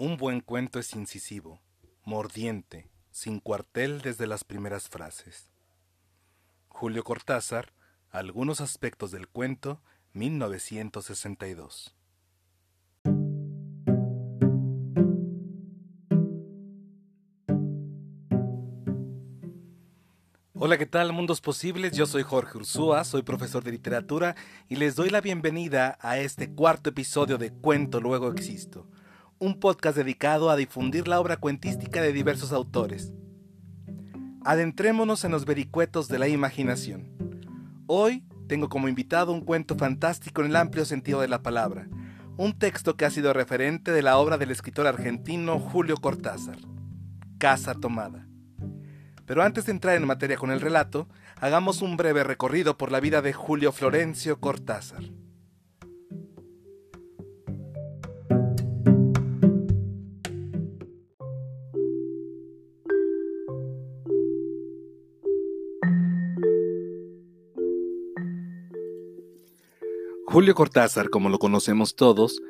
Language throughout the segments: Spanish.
Un buen cuento es incisivo, mordiente, sin cuartel desde las primeras frases. Julio Cortázar, Algunos aspectos del cuento, 1962. Hola, ¿qué tal, mundos posibles? Yo soy Jorge Ursúa, soy profesor de literatura y les doy la bienvenida a este cuarto episodio de Cuento Luego Existo, un podcast dedicado a difundir la obra cuentística de diversos autores. Adentrémonos en los vericuetos de la imaginación. Hoy tengo como invitado un cuento fantástico en el amplio sentido de la palabra, un texto que ha sido referente de la obra del escritor argentino Julio Cortázar, Casa Tomada. Pero antes de entrar en materia con el relato, hagamos un breve recorrido por la vida de Julio Florencio Cortázar. Julio Cortázar, como lo conocemos todos,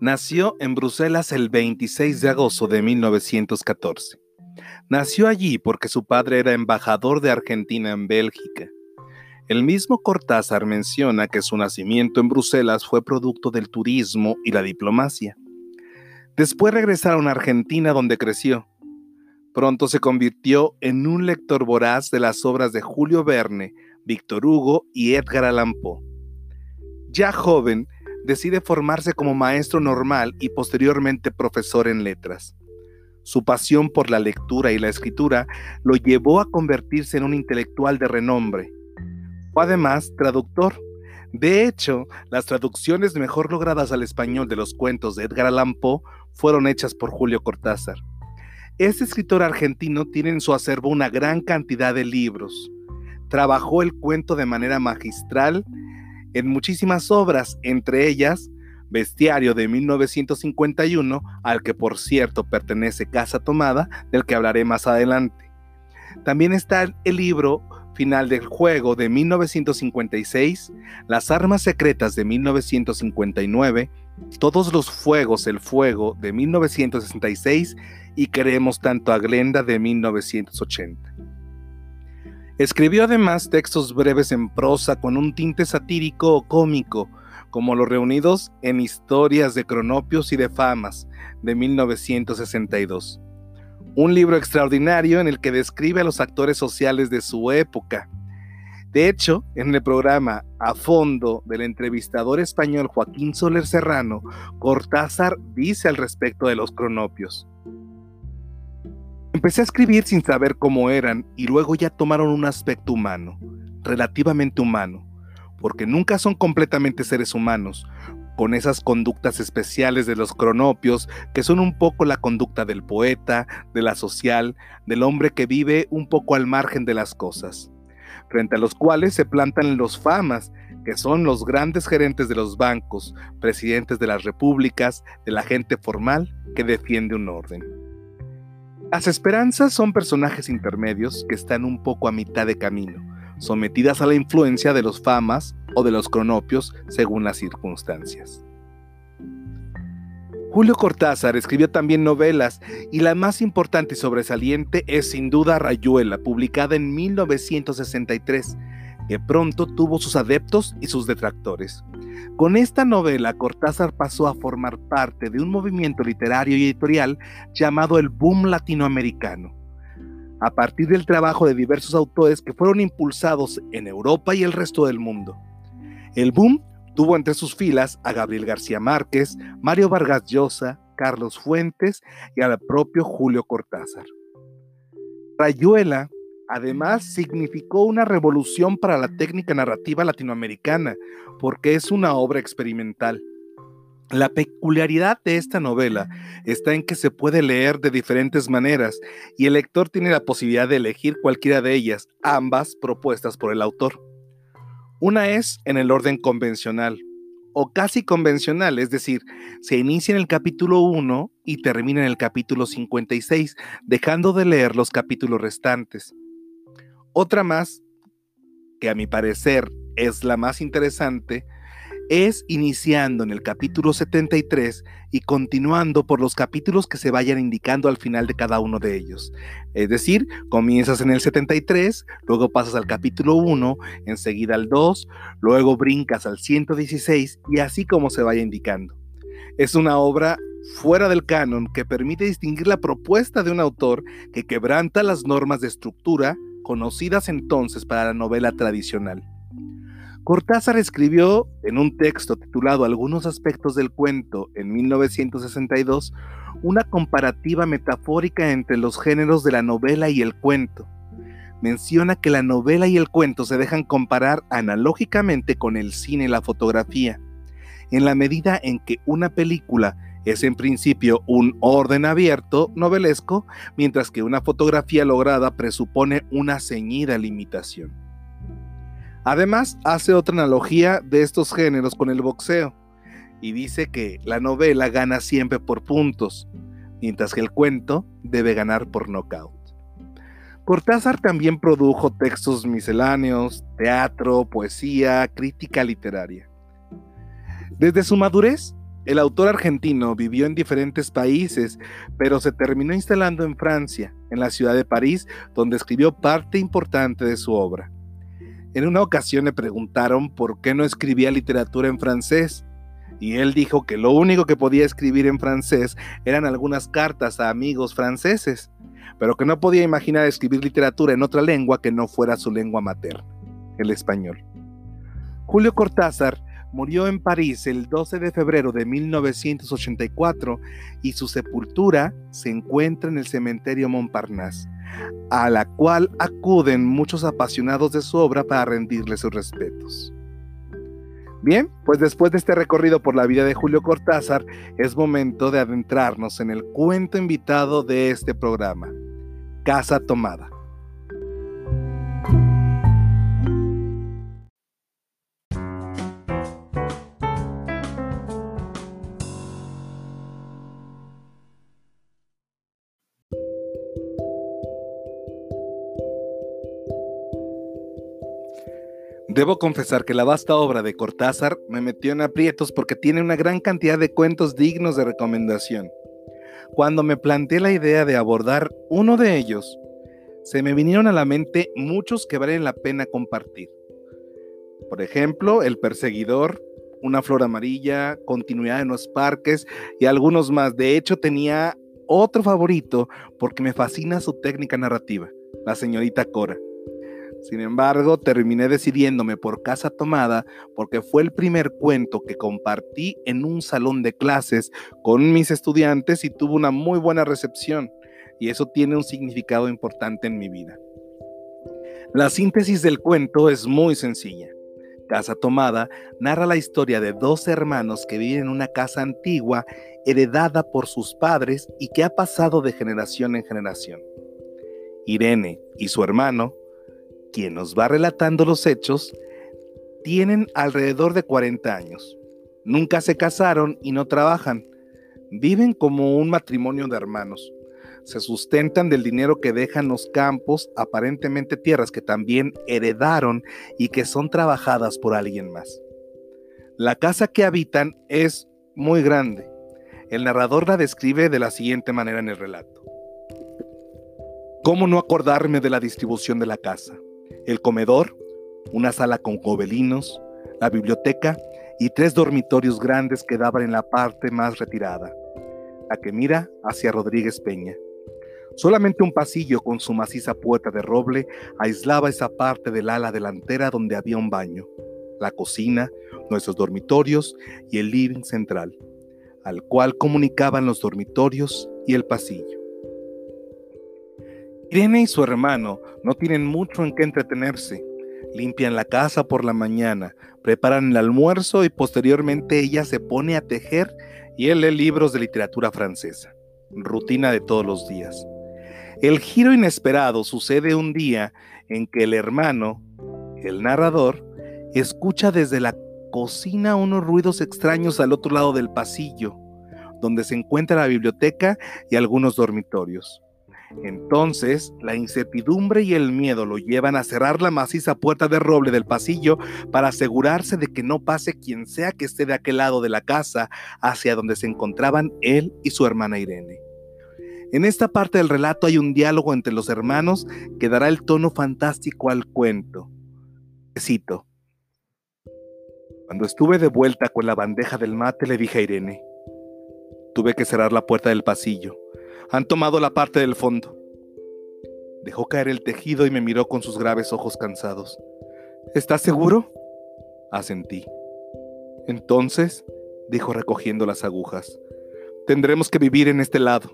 nació en Bruselas el 26 de agosto de 1914. Nació allí porque su padre era embajador de Argentina en Bélgica. El mismo Cortázar menciona que su nacimiento en Bruselas fue producto del turismo y la diplomacia. Después regresaron a Argentina donde creció. Pronto se convirtió en un lector voraz de las obras de Julio Verne, Víctor Hugo y Edgar Allan Poe. Ya joven, decide formarse como maestro normal y posteriormente profesor en letras. Su pasión por la lectura y la escritura lo llevó a convertirse en un intelectual de renombre. Fue además traductor. De hecho, las traducciones mejor logradas al español de los cuentos de Edgar Allan Poe fueron hechas por Julio Cortázar. Este escritor argentino tiene en su acervo una gran cantidad de libros. Trabajó el cuento de manera magistral en muchísimas obras, entre ellas Bestiario de 1951, al que por cierto pertenece Casa Tomada, del que hablaré más adelante. También está el libro Final del Juego de 1956, Las Armas Secretas de 1959, Todos los Fuegos, el Fuego de 1966 y Queremos tanto a Glenda de 1980. Escribió además textos breves en prosa con un tinte satírico o cómico, como los reunidos en Historias de Cronopios y de Famas de 1962. Un libro extraordinario en el que describe a los actores sociales de su época. De hecho, en el programa A Fondo del entrevistador español Joaquín Soler Serrano, Cortázar dice al respecto de los cronopios. Empecé a escribir sin saber cómo eran y luego ya tomaron un aspecto humano, relativamente humano porque nunca son completamente seres humanos, con esas conductas especiales de los cronopios, que son un poco la conducta del poeta, de la social, del hombre que vive un poco al margen de las cosas, frente a los cuales se plantan los famas, que son los grandes gerentes de los bancos, presidentes de las repúblicas, de la gente formal que defiende un orden. Las esperanzas son personajes intermedios que están un poco a mitad de camino, sometidas a la influencia de los famas o de los cronopios según las circunstancias. Julio Cortázar escribió también novelas y la más importante y sobresaliente es sin duda Rayuela, publicada en 1963, que pronto tuvo sus adeptos y sus detractores. Con esta novela, Cortázar pasó a formar parte de un movimiento literario y editorial llamado el Boom Latinoamericano a partir del trabajo de diversos autores que fueron impulsados en Europa y el resto del mundo. El boom tuvo entre sus filas a Gabriel García Márquez, Mario Vargas Llosa, Carlos Fuentes y al propio Julio Cortázar. Rayuela, además, significó una revolución para la técnica narrativa latinoamericana, porque es una obra experimental. La peculiaridad de esta novela está en que se puede leer de diferentes maneras y el lector tiene la posibilidad de elegir cualquiera de ellas, ambas propuestas por el autor. Una es en el orden convencional o casi convencional, es decir, se inicia en el capítulo 1 y termina en el capítulo 56, dejando de leer los capítulos restantes. Otra más, que a mi parecer es la más interesante, es iniciando en el capítulo 73 y continuando por los capítulos que se vayan indicando al final de cada uno de ellos. Es decir, comienzas en el 73, luego pasas al capítulo 1, enseguida al 2, luego brincas al 116 y así como se vaya indicando. Es una obra fuera del canon que permite distinguir la propuesta de un autor que quebranta las normas de estructura conocidas entonces para la novela tradicional. Cortázar escribió en un texto titulado Algunos aspectos del cuento en 1962 una comparativa metafórica entre los géneros de la novela y el cuento. Menciona que la novela y el cuento se dejan comparar analógicamente con el cine y la fotografía, en la medida en que una película es en principio un orden abierto novelesco, mientras que una fotografía lograda presupone una ceñida limitación. Además, hace otra analogía de estos géneros con el boxeo y dice que la novela gana siempre por puntos, mientras que el cuento debe ganar por nocaut. Cortázar también produjo textos misceláneos, teatro, poesía, crítica literaria. Desde su madurez, el autor argentino vivió en diferentes países, pero se terminó instalando en Francia, en la ciudad de París, donde escribió parte importante de su obra. En una ocasión le preguntaron por qué no escribía literatura en francés, y él dijo que lo único que podía escribir en francés eran algunas cartas a amigos franceses, pero que no podía imaginar escribir literatura en otra lengua que no fuera su lengua materna, el español. Julio Cortázar murió en París el 12 de febrero de 1984 y su sepultura se encuentra en el cementerio Montparnasse a la cual acuden muchos apasionados de su obra para rendirle sus respetos. Bien, pues después de este recorrido por la vida de Julio Cortázar, es momento de adentrarnos en el cuento invitado de este programa, Casa Tomada. Debo confesar que la vasta obra de Cortázar me metió en aprietos porque tiene una gran cantidad de cuentos dignos de recomendación. Cuando me planteé la idea de abordar uno de ellos, se me vinieron a la mente muchos que valen la pena compartir. Por ejemplo, El Perseguidor, Una Flor Amarilla, Continuidad en los Parques y algunos más. De hecho, tenía otro favorito porque me fascina su técnica narrativa, La Señorita Cora. Sin embargo, terminé decidiéndome por Casa Tomada porque fue el primer cuento que compartí en un salón de clases con mis estudiantes y tuvo una muy buena recepción, y eso tiene un significado importante en mi vida. La síntesis del cuento es muy sencilla. Casa Tomada narra la historia de dos hermanos que viven en una casa antigua heredada por sus padres y que ha pasado de generación en generación. Irene y su hermano quien nos va relatando los hechos, tienen alrededor de 40 años. Nunca se casaron y no trabajan. Viven como un matrimonio de hermanos. Se sustentan del dinero que dejan los campos, aparentemente tierras que también heredaron y que son trabajadas por alguien más. La casa que habitan es muy grande. El narrador la describe de la siguiente manera en el relato. ¿Cómo no acordarme de la distribución de la casa? El comedor, una sala con cobelinos, la biblioteca y tres dormitorios grandes que daban en la parte más retirada, la que mira hacia Rodríguez Peña. Solamente un pasillo con su maciza puerta de roble aislaba esa parte del ala delantera donde había un baño, la cocina, nuestros dormitorios y el living central, al cual comunicaban los dormitorios y el pasillo. Irene y su hermano no tienen mucho en qué entretenerse. Limpian la casa por la mañana, preparan el almuerzo y posteriormente ella se pone a tejer y él lee libros de literatura francesa. Rutina de todos los días. El giro inesperado sucede un día en que el hermano, el narrador, escucha desde la cocina unos ruidos extraños al otro lado del pasillo, donde se encuentra la biblioteca y algunos dormitorios. Entonces, la incertidumbre y el miedo lo llevan a cerrar la maciza puerta de roble del pasillo para asegurarse de que no pase quien sea que esté de aquel lado de la casa hacia donde se encontraban él y su hermana Irene. En esta parte del relato hay un diálogo entre los hermanos que dará el tono fantástico al cuento. Cito. Cuando estuve de vuelta con la bandeja del mate le dije a Irene, tuve que cerrar la puerta del pasillo han tomado la parte del fondo. Dejó caer el tejido y me miró con sus graves ojos cansados. ¿Estás seguro? Asentí. Entonces, dijo recogiendo las agujas, tendremos que vivir en este lado.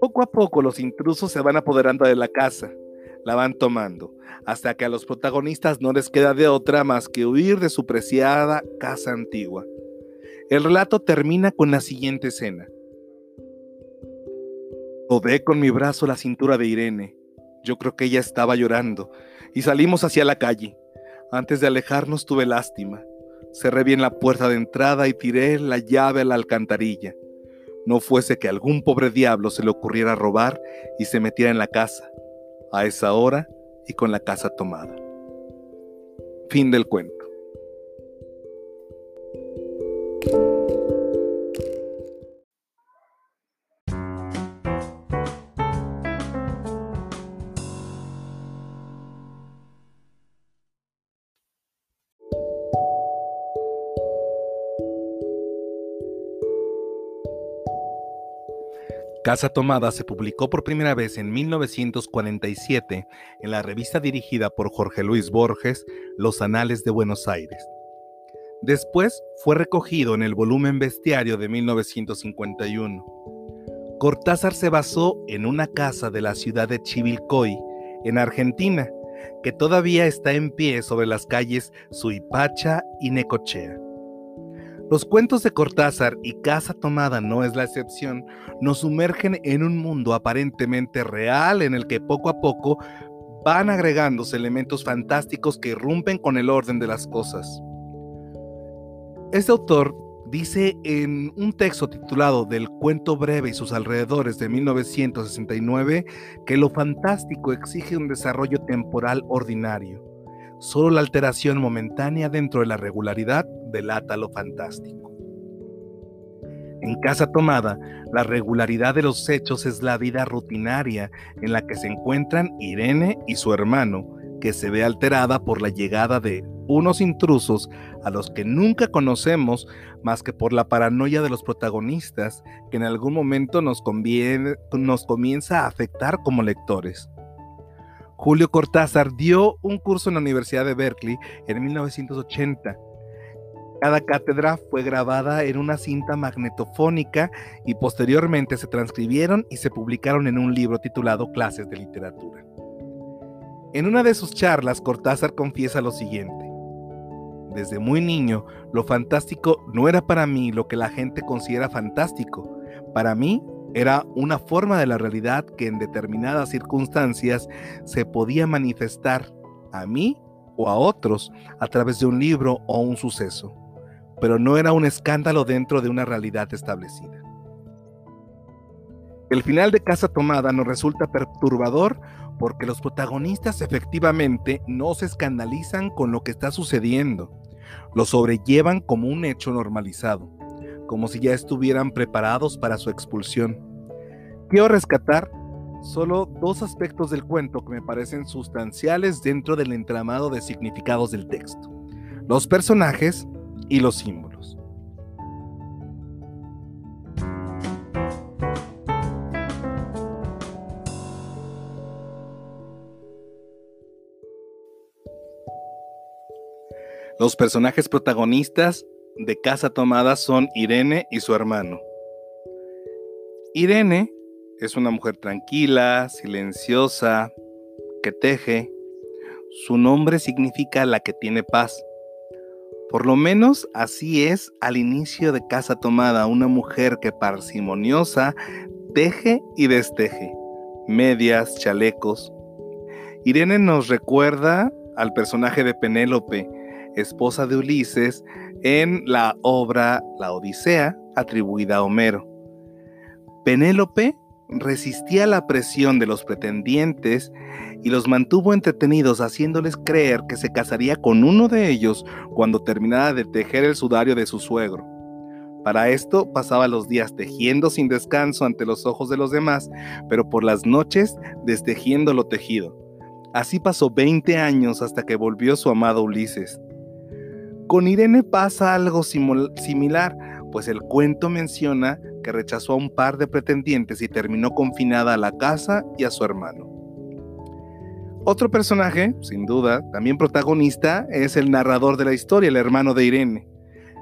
Poco a poco los intrusos se van apoderando de la casa, la van tomando, hasta que a los protagonistas no les queda de otra más que huir de su preciada casa antigua. El relato termina con la siguiente escena. Rodé con mi brazo la cintura de Irene. Yo creo que ella estaba llorando y salimos hacia la calle. Antes de alejarnos tuve lástima. Cerré bien la puerta de entrada y tiré la llave a la alcantarilla. No fuese que algún pobre diablo se le ocurriera robar y se metiera en la casa, a esa hora y con la casa tomada. Fin del cuento. Casa Tomada se publicó por primera vez en 1947 en la revista dirigida por Jorge Luis Borges, Los Anales de Buenos Aires. Después fue recogido en el volumen Bestiario de 1951. Cortázar se basó en una casa de la ciudad de Chivilcoy, en Argentina, que todavía está en pie sobre las calles Suipacha y Necochea. Los cuentos de Cortázar y Casa Tomada no es la excepción, nos sumergen en un mundo aparentemente real en el que poco a poco van agregándose elementos fantásticos que irrumpen con el orden de las cosas. Este autor dice en un texto titulado Del cuento breve y sus alrededores de 1969 que lo fantástico exige un desarrollo temporal ordinario. Solo la alteración momentánea dentro de la regularidad delata lo fantástico. En Casa Tomada, la regularidad de los hechos es la vida rutinaria en la que se encuentran Irene y su hermano, que se ve alterada por la llegada de unos intrusos a los que nunca conocemos más que por la paranoia de los protagonistas que en algún momento nos, nos comienza a afectar como lectores. Julio Cortázar dio un curso en la Universidad de Berkeley en 1980 cada cátedra fue grabada en una cinta magnetofónica y posteriormente se transcribieron y se publicaron en un libro titulado Clases de Literatura. En una de sus charlas, Cortázar confiesa lo siguiente. Desde muy niño, lo fantástico no era para mí lo que la gente considera fantástico. Para mí era una forma de la realidad que en determinadas circunstancias se podía manifestar a mí o a otros a través de un libro o un suceso pero no era un escándalo dentro de una realidad establecida. El final de Casa Tomada nos resulta perturbador porque los protagonistas efectivamente no se escandalizan con lo que está sucediendo, lo sobrellevan como un hecho normalizado, como si ya estuvieran preparados para su expulsión. Quiero rescatar solo dos aspectos del cuento que me parecen sustanciales dentro del entramado de significados del texto. Los personajes y los símbolos. Los personajes protagonistas de Casa Tomada son Irene y su hermano. Irene es una mujer tranquila, silenciosa, que teje. Su nombre significa la que tiene paz. Por lo menos así es al inicio de Casa Tomada, una mujer que parsimoniosa teje y desteje, medias, chalecos. Irene nos recuerda al personaje de Penélope, esposa de Ulises, en la obra La Odisea, atribuida a Homero. Penélope resistía la presión de los pretendientes y los mantuvo entretenidos haciéndoles creer que se casaría con uno de ellos cuando terminara de tejer el sudario de su suegro. Para esto pasaba los días tejiendo sin descanso ante los ojos de los demás, pero por las noches destejiendo lo tejido. Así pasó 20 años hasta que volvió su amado Ulises. Con Irene pasa algo similar, pues el cuento menciona que rechazó a un par de pretendientes y terminó confinada a la casa y a su hermano. Otro personaje, sin duda, también protagonista, es el narrador de la historia, el hermano de Irene,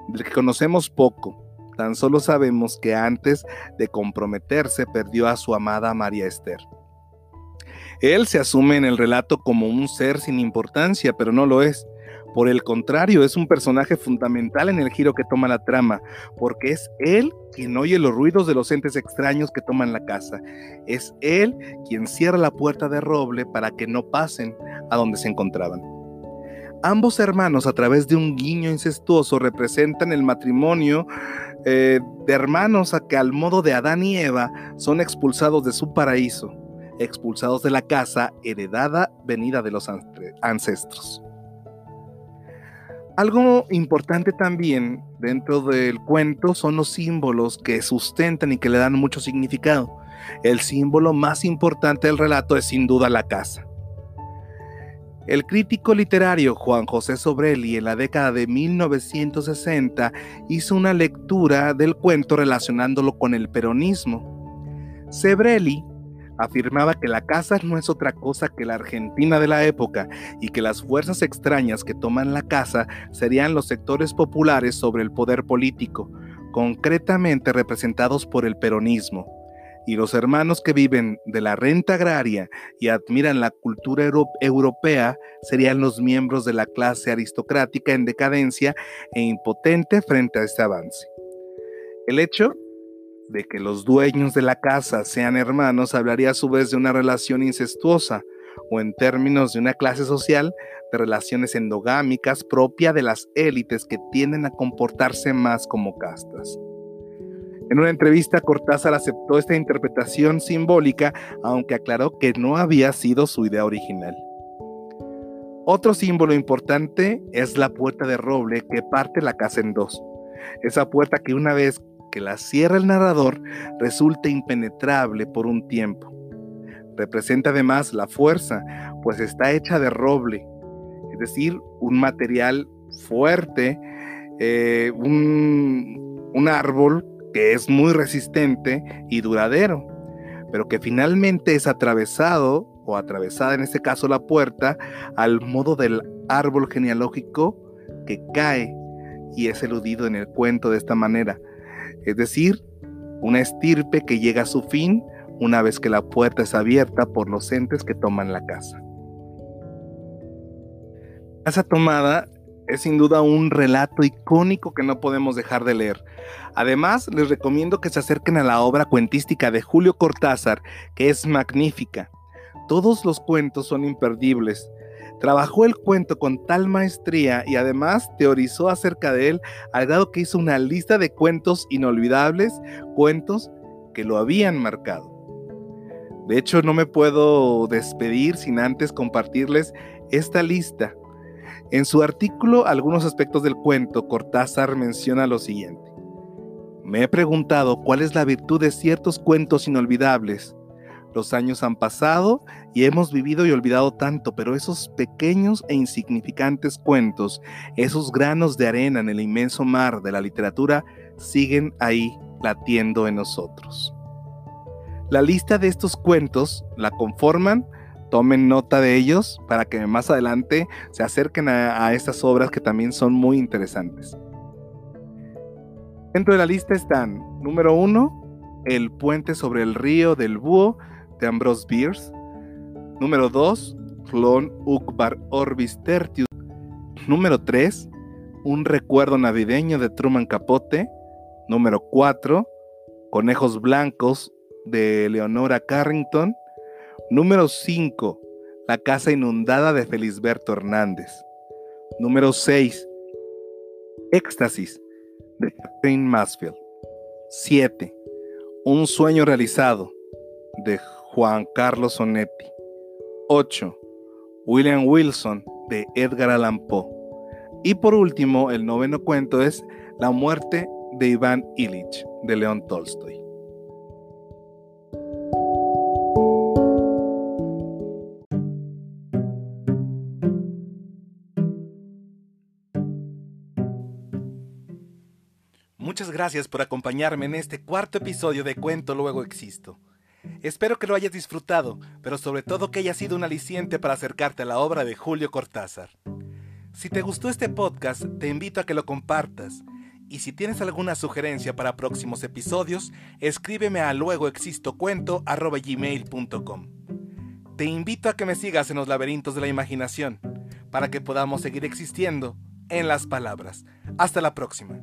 del que conocemos poco, Tan solo sabemos que antes de comprometerse perdió a su amada María Esther. Él se asume en el relato como un ser sin importancia, pero no lo es. Por el contrario, es un personaje fundamental en el giro que toma la trama, porque es él quien oye los ruidos de los entes extraños que toman la casa. Es él quien cierra la puerta de roble para que no pasen a donde se encontraban. Ambos hermanos, a través de un guiño incestuoso, representan el matrimonio eh, de hermanos a que al modo de Adán y Eva son expulsados de su paraíso, expulsados de la casa heredada venida de los ancestros. Algo importante también dentro del cuento son los símbolos que sustentan y que le dan mucho significado. El símbolo más importante del relato es sin duda la casa. El crítico literario Juan José Sobrelli en la década de 1960 hizo una lectura del cuento relacionándolo con el peronismo. Sobrelli afirmaba que la casa no es otra cosa que la Argentina de la época y que las fuerzas extrañas que toman la casa serían los sectores populares sobre el poder político, concretamente representados por el peronismo y los hermanos que viven de la renta agraria y admiran la cultura europea serían los miembros de la clase aristocrática en decadencia e impotente frente a este avance. El hecho de que los dueños de la casa sean hermanos hablaría a su vez de una relación incestuosa o en términos de una clase social de relaciones endogámicas propia de las élites que tienden a comportarse más como castas. En una entrevista, Cortázar aceptó esta interpretación simbólica, aunque aclaró que no había sido su idea original. Otro símbolo importante es la puerta de roble que parte la casa en dos. Esa puerta que una vez que la cierra el narrador resulta impenetrable por un tiempo. Representa además la fuerza, pues está hecha de roble, es decir, un material fuerte, eh, un, un árbol que es muy resistente y duradero, pero que finalmente es atravesado o atravesada en este caso la puerta al modo del árbol genealógico que cae y es eludido en el cuento de esta manera. Es decir, una estirpe que llega a su fin una vez que la puerta es abierta por los entes que toman la casa. Casa tomada es sin duda un relato icónico que no podemos dejar de leer. Además, les recomiendo que se acerquen a la obra cuentística de Julio Cortázar, que es magnífica. Todos los cuentos son imperdibles. Trabajó el cuento con tal maestría y además teorizó acerca de él al grado que hizo una lista de cuentos inolvidables, cuentos que lo habían marcado. De hecho, no me puedo despedir sin antes compartirles esta lista en su artículo Algunos aspectos del cuento, Cortázar menciona lo siguiente. Me he preguntado cuál es la virtud de ciertos cuentos inolvidables. Los años han pasado y hemos vivido y olvidado tanto, pero esos pequeños e insignificantes cuentos, esos granos de arena en el inmenso mar de la literatura, siguen ahí latiendo en nosotros. La lista de estos cuentos la conforman tomen nota de ellos para que más adelante se acerquen a, estas obras que también son muy interesantes. Dentro de la lista están, número uno, El puente sobre el río del búho Ambrose Bierce. Número 2, Clon Ukbar Orbis Tertius. Número 3, Un recuerdo navideño de Truman Capote. Número 4, Conejos Blancos de Leonora Carrington. Número 5. La casa inundada de Felisberto Hernández. Número 6. Éxtasis de Catherine Masfield. 7. Un sueño realizado de Juan Carlos Sonetti. 8. William Wilson de Edgar Allan Poe. Y por último, el noveno cuento es La muerte de Iván Illich de León Tolstoy. Muchas gracias por acompañarme en este cuarto episodio de Cuento Luego Existo. Espero que lo hayas disfrutado, pero sobre todo que haya sido un aliciente para acercarte a la obra de Julio Cortázar. Si te gustó este podcast, te invito a que lo compartas. Y si tienes alguna sugerencia para próximos episodios, escríbeme a luegoexistocuento.gmail.com. Te invito a que me sigas en los laberintos de la imaginación, para que podamos seguir existiendo en las palabras. Hasta la próxima.